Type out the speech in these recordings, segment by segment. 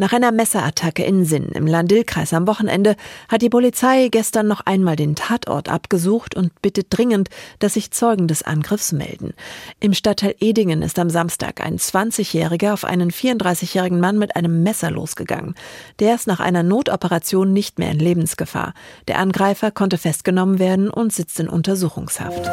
Nach einer Messerattacke in Sinn im Landil-Kreis am Wochenende hat die Polizei gestern noch einmal den Tatort abgesucht und bittet dringend, dass sich Zeugen des Angriffs melden. Im Stadtteil Edingen ist am Samstag ein 20-Jähriger auf einen 34-jährigen Mann mit einem Messer losgegangen. Der ist nach einer Notoperation nicht mehr in Lebensgefahr. Der Angreifer konnte festgenommen werden und sitzt in Untersuchungshaft.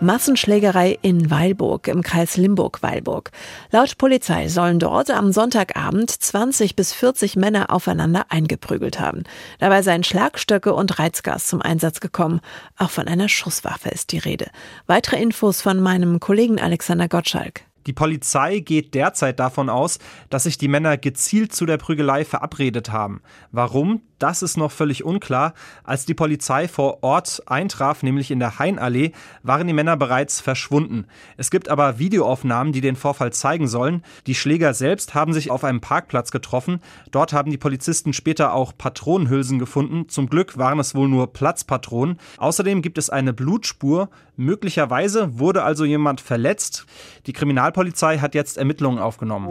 Massenschlägerei in Weilburg im Kreis Limburg-Weilburg. Laut Polizei sollen dort am Sonntagabend 20 bis 40 Männer aufeinander eingeprügelt haben. Dabei seien Schlagstöcke und Reizgas zum Einsatz gekommen. Auch von einer Schusswaffe ist die Rede. Weitere Infos von meinem Kollegen Alexander Gottschalk. Die Polizei geht derzeit davon aus, dass sich die Männer gezielt zu der Prügelei verabredet haben. Warum? Das ist noch völlig unklar. Als die Polizei vor Ort eintraf, nämlich in der Hainallee, waren die Männer bereits verschwunden. Es gibt aber Videoaufnahmen, die den Vorfall zeigen sollen. Die Schläger selbst haben sich auf einem Parkplatz getroffen. Dort haben die Polizisten später auch Patronenhülsen gefunden. Zum Glück waren es wohl nur Platzpatronen. Außerdem gibt es eine Blutspur. Möglicherweise wurde also jemand verletzt. Die Kriminalpolizei hat jetzt Ermittlungen aufgenommen.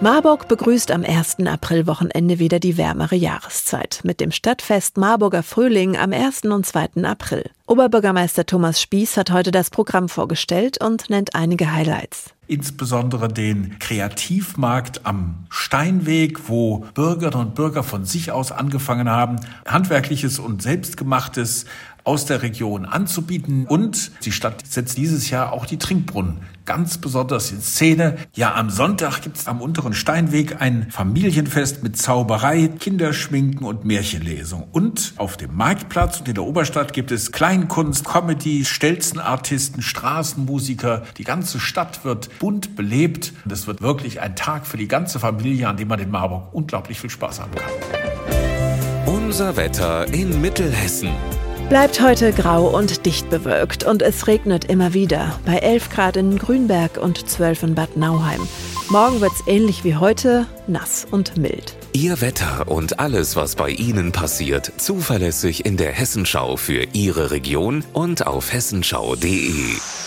Marburg begrüßt am 1. Aprilwochenende wieder die wärmere Jahreszeit mit dem Stadtfest Marburger Frühling am 1. und 2. April. Oberbürgermeister Thomas Spieß hat heute das Programm vorgestellt und nennt einige Highlights insbesondere den Kreativmarkt am Steinweg, wo Bürgerinnen und Bürger von sich aus angefangen haben, handwerkliches und selbstgemachtes aus der Region anzubieten. Und die Stadt setzt dieses Jahr auch die Trinkbrunnen ganz besonders in Szene. Ja, am Sonntag gibt es am unteren Steinweg ein Familienfest mit Zauberei, Kinderschminken und Märchenlesung. Und auf dem Marktplatz und in der Oberstadt gibt es Kleinkunst, Comedy, Stelzenartisten, Straßenmusiker. Die ganze Stadt wird bunt belebt. Und es wird wirklich ein Tag für die ganze Familie, an dem man in Marburg unglaublich viel Spaß haben kann. Unser Wetter in Mittelhessen. Bleibt heute grau und dicht bewölkt und es regnet immer wieder. Bei 11 Grad in Grünberg und 12 in Bad Nauheim. Morgen wird's ähnlich wie heute, nass und mild. Ihr Wetter und alles, was bei Ihnen passiert, zuverlässig in der Hessenschau für Ihre Region und auf hessenschau.de.